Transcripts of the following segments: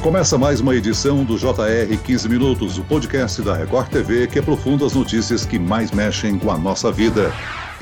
Começa mais uma edição do JR 15 Minutos, o podcast da Record TV que aprofunda as notícias que mais mexem com a nossa vida.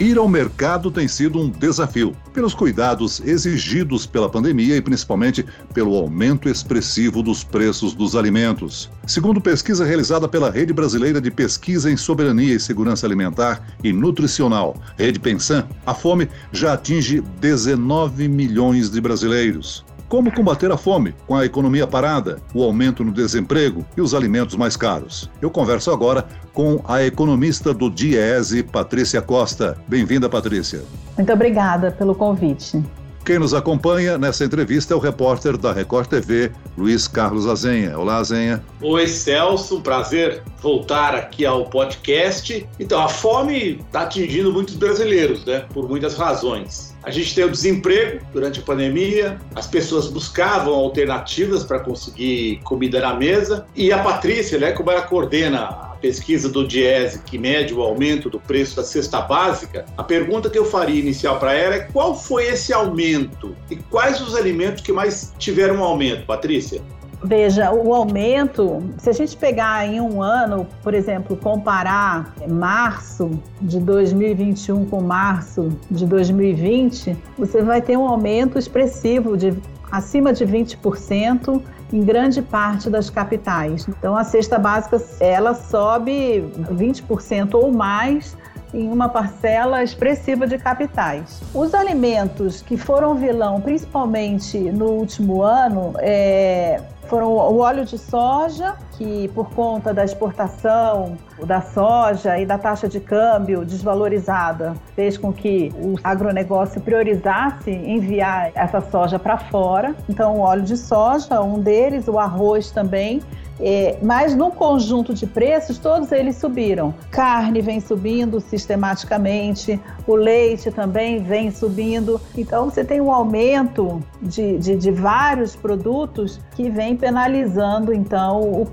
Ir ao mercado tem sido um desafio, pelos cuidados exigidos pela pandemia e principalmente pelo aumento expressivo dos preços dos alimentos. Segundo pesquisa realizada pela Rede Brasileira de Pesquisa em Soberania e Segurança Alimentar e Nutricional, Rede Pensan, a fome já atinge 19 milhões de brasileiros. Como combater a fome com a economia parada, o aumento no desemprego e os alimentos mais caros? Eu converso agora com a economista do Diese, Patrícia Costa. Bem-vinda, Patrícia. Muito obrigada pelo convite. Quem nos acompanha nessa entrevista é o repórter da Record TV, Luiz Carlos Azenha. Olá, Azenha. Oi, Celso. Prazer voltar aqui ao podcast. Então, a fome está atingindo muitos brasileiros, né? Por muitas razões. A gente tem o desemprego durante a pandemia, as pessoas buscavam alternativas para conseguir comida na mesa, e a Patrícia, né, como ela coordena pesquisa do Diese que mede o aumento do preço da cesta básica, a pergunta que eu faria inicial para ela é qual foi esse aumento e quais os alimentos que mais tiveram um aumento, Patrícia? Veja, o aumento, se a gente pegar em um ano, por exemplo, comparar março de 2021 com março de 2020, você vai ter um aumento expressivo de acima de 20% em grande parte das capitais. Então a cesta básica ela sobe 20% ou mais em uma parcela expressiva de capitais. Os alimentos que foram vilão, principalmente no último ano, é, foram o óleo de soja, que por conta da exportação da soja e da taxa de câmbio desvalorizada, fez com que o agronegócio priorizasse enviar essa soja para fora. Então, o óleo de soja, um deles, o arroz também, é, mas no conjunto de preços, todos eles subiram. Carne vem subindo sistematicamente, o leite também vem subindo. Então, você tem um aumento de, de, de vários produtos que vem penalizando, então, o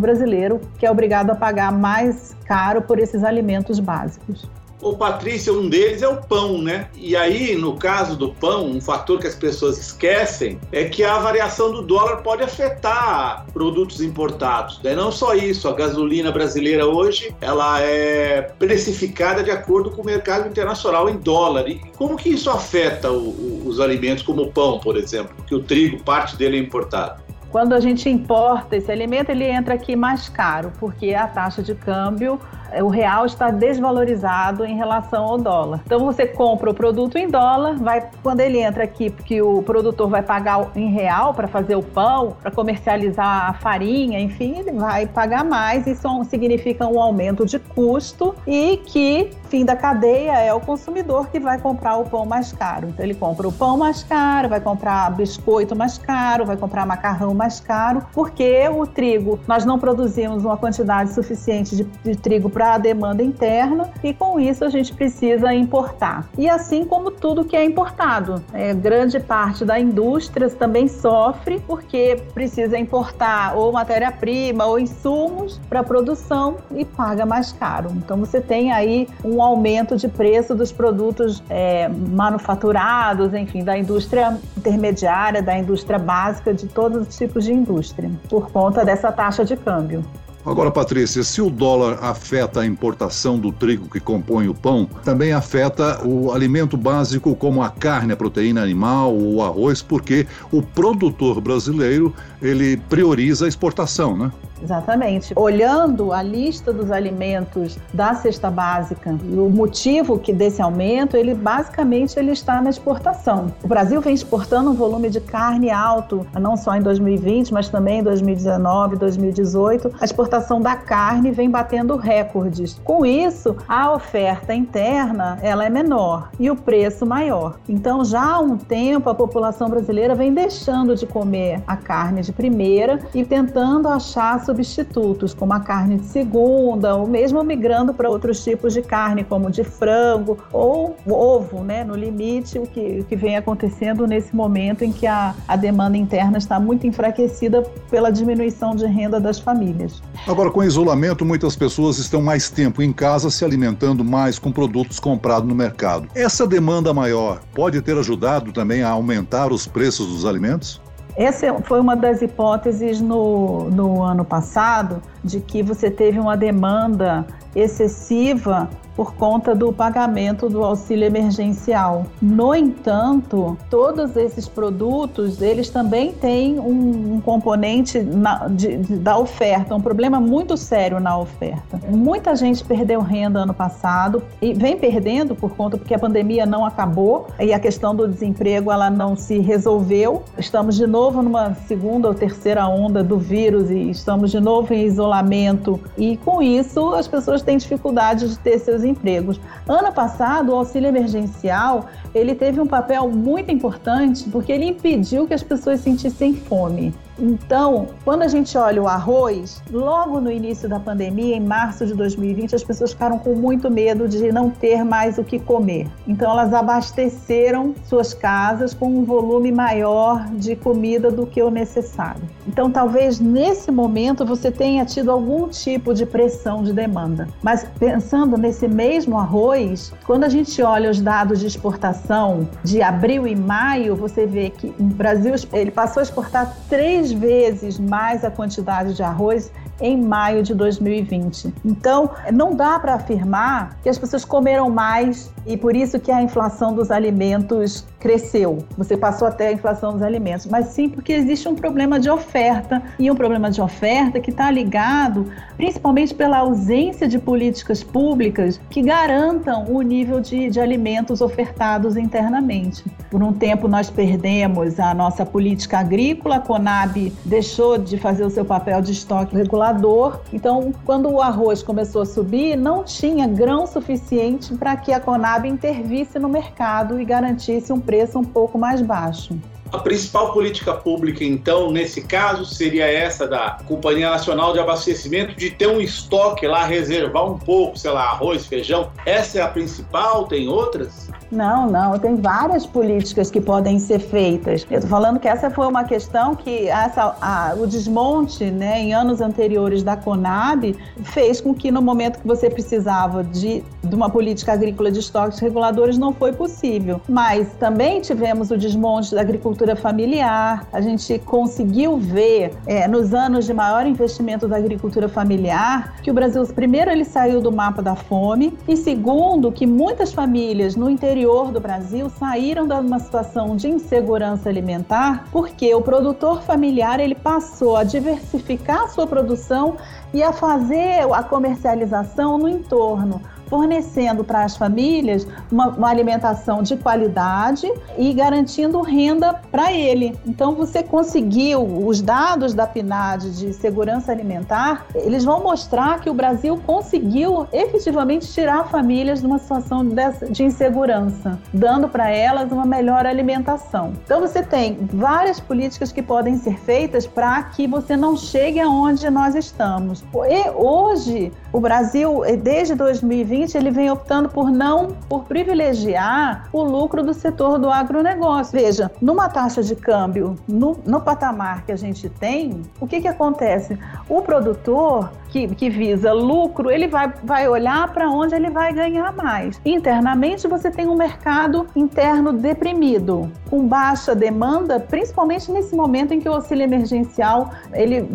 brasileiro, que é obrigado a pagar mais caro por esses alimentos básicos. Ô Patrícia, um deles é o pão, né? E aí, no caso do pão, um fator que as pessoas esquecem é que a variação do dólar pode afetar produtos importados. Né? Não só isso, a gasolina brasileira hoje ela é precificada de acordo com o mercado internacional em dólar. E como que isso afeta o, o, os alimentos, como o pão, por exemplo? Que o trigo, parte dele é importado. Quando a gente importa esse alimento, ele entra aqui mais caro, porque a taxa de câmbio o real está desvalorizado em relação ao dólar. Então você compra o produto em dólar, vai quando ele entra aqui, porque o produtor vai pagar em real para fazer o pão, para comercializar a farinha, enfim, ele vai pagar mais. Isso significa um aumento de custo e que fim da cadeia é o consumidor que vai comprar o pão mais caro. Então ele compra o pão mais caro, vai comprar biscoito mais caro, vai comprar macarrão mais caro, porque o trigo nós não produzimos uma quantidade suficiente de, de trigo para para a demanda interna e com isso a gente precisa importar. E assim como tudo que é importado, é, grande parte da indústria também sofre porque precisa importar ou matéria-prima ou insumos para produção e paga mais caro. Então você tem aí um aumento de preço dos produtos é, manufaturados, enfim, da indústria intermediária, da indústria básica, de todos os tipos de indústria, por conta dessa taxa de câmbio. Agora, Patrícia, se o dólar afeta a importação do trigo que compõe o pão, também afeta o alimento básico como a carne, a proteína animal, o arroz, porque o produtor brasileiro ele prioriza a exportação, né? Exatamente. Olhando a lista dos alimentos da cesta básica, o motivo que desse aumento, ele basicamente ele está na exportação. O Brasil vem exportando um volume de carne alto, não só em 2020, mas também em 2019, 2018. A exportação da carne vem batendo recordes. Com isso, a oferta interna ela é menor e o preço maior. Então, já há um tempo a população brasileira vem deixando de comer a carne de primeira e tentando achar substitutos, como a carne de segunda, ou mesmo migrando para outros tipos de carne, como de frango ou ovo, né? No limite, o que, o que vem acontecendo nesse momento em que a, a demanda interna está muito enfraquecida pela diminuição de renda das famílias. Agora, com isolamento, muitas pessoas estão mais tempo em casa se alimentando mais com produtos comprados no mercado. Essa demanda maior pode ter ajudado também a aumentar os preços dos alimentos? Essa foi uma das hipóteses no, no ano passado, de que você teve uma demanda excessiva por conta do pagamento do auxílio emergencial. No entanto, todos esses produtos, eles também têm um, um componente na, de, de, da oferta, um problema muito sério na oferta. Muita gente perdeu renda ano passado e vem perdendo por conta porque a pandemia não acabou e a questão do desemprego ela não se resolveu. Estamos de novo numa segunda ou terceira onda do vírus e estamos de novo em isolamento e com isso as pessoas têm dificuldade de ter seus empregos. Ano passado, o auxílio emergencial, ele teve um papel muito importante porque ele impediu que as pessoas sentissem fome. Então, quando a gente olha o arroz, logo no início da pandemia, em março de 2020, as pessoas ficaram com muito medo de não ter mais o que comer. Então, elas abasteceram suas casas com um volume maior de comida do que o necessário. Então, talvez nesse momento você tenha tido algum tipo de pressão de demanda. Mas pensando nesse mesmo arroz, quando a gente olha os dados de exportação de abril e maio, você vê que o Brasil ele passou a exportar três três vezes mais a quantidade de arroz em maio de 2020. Então, não dá para afirmar que as pessoas comeram mais e por isso que a inflação dos alimentos cresceu. Você passou até a inflação dos alimentos, mas sim porque existe um problema de oferta e um problema de oferta que está ligado principalmente pela ausência de políticas públicas que garantam o nível de, de alimentos ofertados internamente. Por um tempo nós perdemos a nossa política agrícola, a Conab deixou de fazer o seu papel de estoque regulador. Então, quando o arroz começou a subir, não tinha grão suficiente para que a Conab intervisse no mercado e garantisse um preço um pouco mais baixo. A principal política pública, então, nesse caso, seria essa da Companhia Nacional de Abastecimento, de ter um estoque lá, reservar um pouco, sei lá, arroz, feijão. Essa é a principal? Tem outras? Não, não, tem várias políticas que podem ser feitas. Eu estou falando que essa foi uma questão que essa, a, o desmonte né, em anos anteriores da Conab fez com que no momento que você precisava de, de uma política agrícola de estoques reguladores não foi possível. Mas também tivemos o desmonte da agricultura familiar, a gente conseguiu ver é, nos anos de maior investimento da agricultura familiar que o Brasil, primeiro, ele saiu do mapa da fome e segundo, que muitas famílias no interior do Brasil saíram de uma situação de insegurança alimentar porque o produtor familiar ele passou a diversificar a sua produção e a fazer a comercialização no entorno fornecendo para as famílias uma, uma, alimentação de qualidade e garantindo renda para ele. Então, você conseguiu os dados da PNAD de segurança alimentar, eles vão mostrar que o Brasil conseguiu efetivamente tirar famílias de uma situação de, insegurança, dando para elas uma melhor alimentação. Então, você tem várias políticas que podem ser feitas para que você não chegue aonde nós estamos. E hoje, o Brasil, desde 2020, ele vem optando por não, por privilegiar o lucro do setor do agronegócio. Veja, numa taxa de câmbio, no, no patamar que a gente tem, o que, que acontece? O produtor que, que visa lucro, ele vai, vai olhar para onde ele vai ganhar mais. Internamente, você tem um mercado interno deprimido, com baixa demanda, principalmente nesse momento em que o auxílio emergencial ele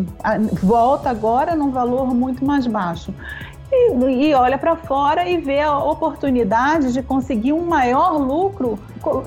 volta agora num valor muito mais baixo e, e olha para fora e vê a oportunidade de conseguir um maior lucro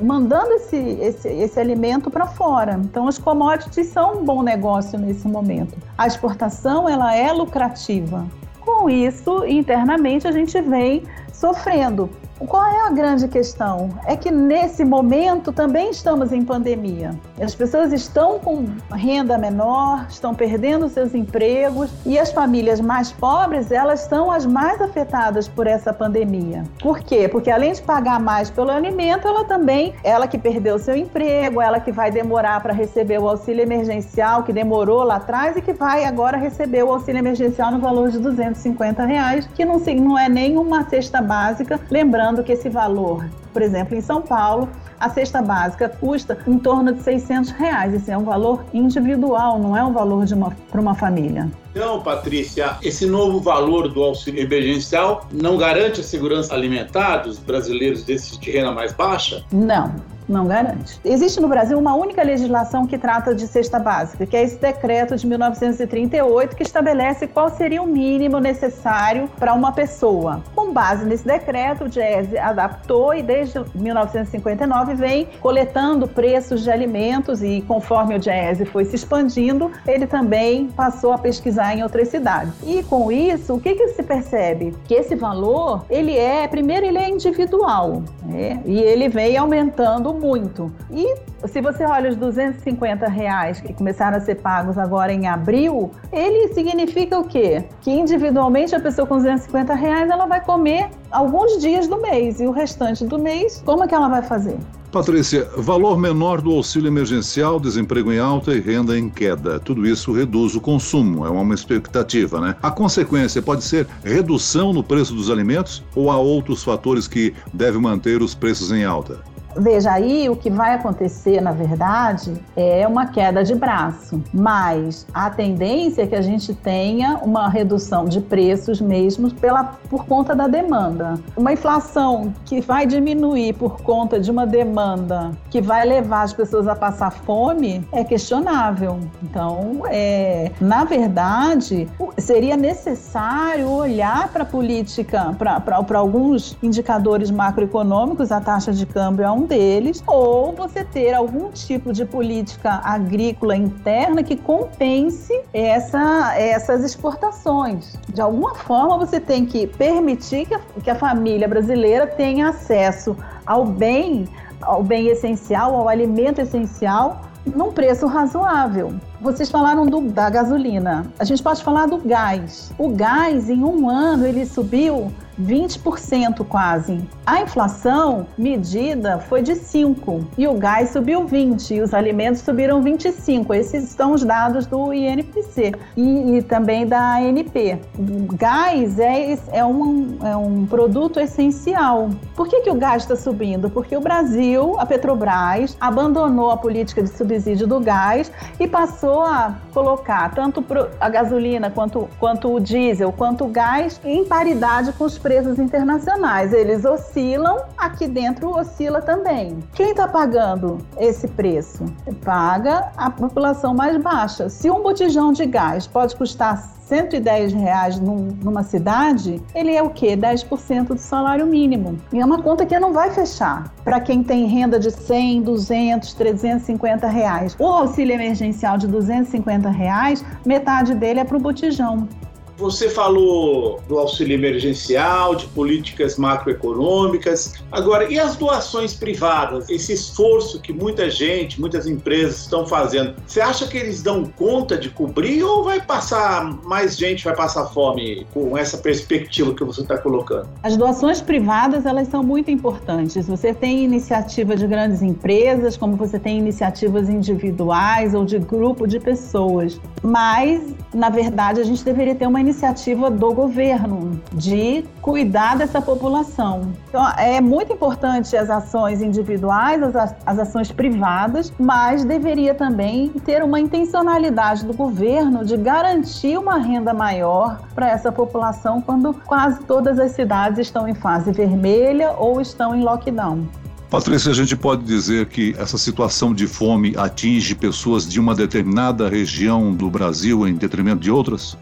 mandando esse, esse, esse alimento para fora. Então, os commodities são um bom negócio nesse momento. A exportação ela é lucrativa. Com isso, internamente, a gente vem sofrendo. Qual é a grande questão? É que nesse momento também estamos em pandemia. As pessoas estão com renda menor, estão perdendo seus empregos e as famílias mais pobres, elas são as mais afetadas por essa pandemia. Por quê? Porque além de pagar mais pelo alimento, ela também, ela que perdeu seu emprego, ela que vai demorar para receber o auxílio emergencial, que demorou lá atrás e que vai agora receber o auxílio emergencial no valor de 250 reais, que não, não é nem uma cesta básica, lembrando Lembrando que esse valor, por exemplo, em São Paulo, a cesta básica custa em torno de 600 reais. Esse é um valor individual, não é um valor para uma família. Então, Patrícia, esse novo valor do auxílio emergencial não garante a segurança alimentar dos brasileiros desses de renda mais baixa? Não, Não garante. Existe no Brasil uma única legislação que trata de cesta básica, que é esse decreto de 1938 que estabelece qual seria o mínimo necessário para uma pessoa. Com base nesse decreto, o Diese adaptou e desde 1959 vem coletando preços de alimentos e conforme o Diese foi se expandindo, ele também passou a pesquisar em outras cidades. E com isso, o que, que se percebe? Que esse valor, ele é, primeiro, ele é individual, né? e ele vem aumentando muito. E se você olha os 250 reais que começaram a ser pagos agora em abril, ele significa o quê? Que individualmente a pessoa com 250 reais ela vai comer alguns dias do mês e o restante do mês, como é que ela vai fazer? Patrícia, valor menor do auxílio emergencial, desemprego em alta e renda em queda. Tudo isso reduz o consumo, é uma expectativa, né? A consequência pode ser redução no preço dos alimentos ou há outros fatores que devem manter os preços em alta? Veja aí, o que vai acontecer, na verdade, é uma queda de braço, mas a tendência é que a gente tenha uma redução de preços mesmo pela, por conta da demanda. Uma inflação que vai diminuir por conta de uma demanda que vai levar as pessoas a passar fome é questionável. Então, é, na verdade, seria necessário olhar para a política, para alguns indicadores macroeconômicos, a taxa de câmbio é um deles, ou você ter algum tipo de política agrícola interna que compense essa, essas exportações. De alguma forma, você tem que permitir que a, que a família brasileira tenha acesso ao bem, ao bem essencial, ao alimento essencial, num preço razoável. Vocês falaram do, da gasolina. A gente pode falar do gás. O gás, em um ano, ele subiu 20% quase. A inflação medida foi de 5 e o gás subiu 20 e os alimentos subiram 25. Esses são os dados do INPC e, e também da ANP. O gás é, é, um, é um produto essencial. Por que, que o gás está subindo? Porque o Brasil, a Petrobras, abandonou a política de subsídio do gás e passou a colocar tanto a gasolina quanto, quanto o diesel, quanto o gás em paridade com os preços internacionais. Eles oscilam, aqui dentro oscila também. Quem está pagando esse preço? Paga a população mais baixa. Se um botijão de gás pode custar 110 reais num, numa cidade, ele é o quê? 10% do salário mínimo. E é uma conta que não vai fechar para quem tem renda de 100, 200, 350 reais. O auxílio emergencial de 250 reais, metade dele é para o botijão. Você falou do auxílio emergencial, de políticas macroeconômicas. Agora, e as doações privadas? Esse esforço que muita gente, muitas empresas estão fazendo, você acha que eles dão conta de cobrir ou vai passar mais gente vai passar fome com essa perspectiva que você está colocando? As doações privadas elas são muito importantes. Você tem iniciativa de grandes empresas, como você tem iniciativas individuais ou de grupo de pessoas. Mas, na verdade, a gente deveria ter uma iniciativa do governo de cuidar dessa população. Então, é muito importante as ações individuais, as, as ações privadas, mas deveria também ter uma intencionalidade do governo de garantir uma renda maior para essa população quando quase todas as cidades estão em fase vermelha ou estão em lockdown. Patrícia, a gente pode dizer que essa situação de fome atinge pessoas de uma determinada região do Brasil em detrimento de outras?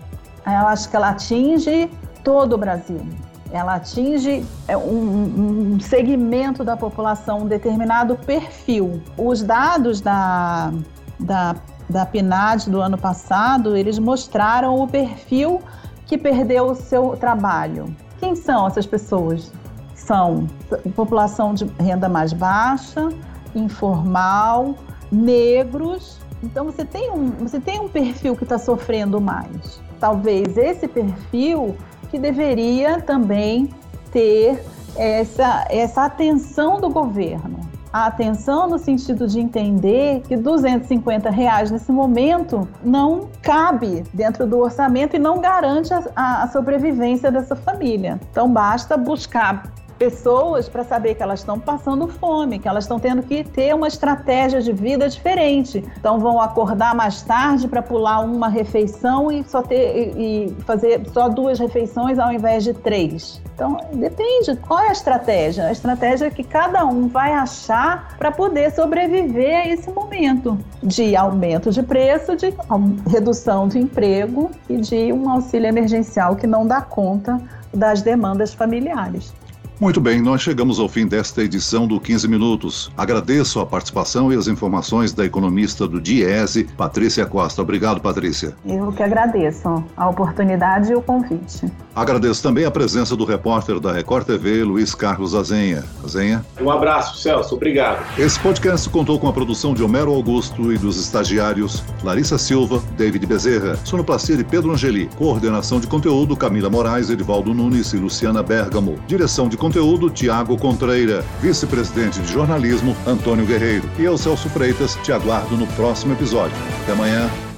Eu acho que ela atinge todo o Brasil. Ela atinge é, um, um segmento da população, um determinado perfil. Os dados da, da, da PNAD do ano passado, eles mostraram o perfil que perdeu o seu trabalho. Quem são essas pessoas? São população de renda mais baixa, informal, negros. Então você tem um, você tem um perfil que está sofrendo mais talvez esse perfil que deveria também ter essa, essa atenção do governo. A atenção no sentido de entender que 250 reais nesse momento não cabe dentro do orçamento e não garante a, a sobrevivência dessa família. Então basta buscar pessoas para saber que elas estão passando fome, que elas estão tendo que ter uma estratégia de vida diferente. Então vão acordar mais tarde para pular uma refeição e só ter e, e fazer só duas refeições ao invés de três. Então depende qual é a estratégia. A estratégia é que cada um vai achar para poder sobreviver a esse momento de aumento de preço, de redução de emprego e de um auxílio emergencial que não dá conta das demandas familiares. Muito bem, nós chegamos ao fim desta edição do 15 Minutos. Agradeço a participação e as informações da economista do Diese, Patrícia Costa. Obrigado, Patrícia. Eu que agradeço a oportunidade e o convite. Agradeço também a presença do repórter da Record TV, Luiz Carlos Azenha. Azenha. Um abraço, Celso. Obrigado. Esse podcast contou com a produção de Homero Augusto e dos estagiários Larissa Silva, David Bezerra, sonoplastia de Pedro Angeli, coordenação de conteúdo Camila Moraes, Edivaldo Nunes e Luciana Bergamo, direção de conteúdo conteúdo, Tiago Contreira. Vice-presidente de jornalismo, Antônio Guerreiro. E eu, Celso Freitas, te aguardo no próximo episódio. Até amanhã.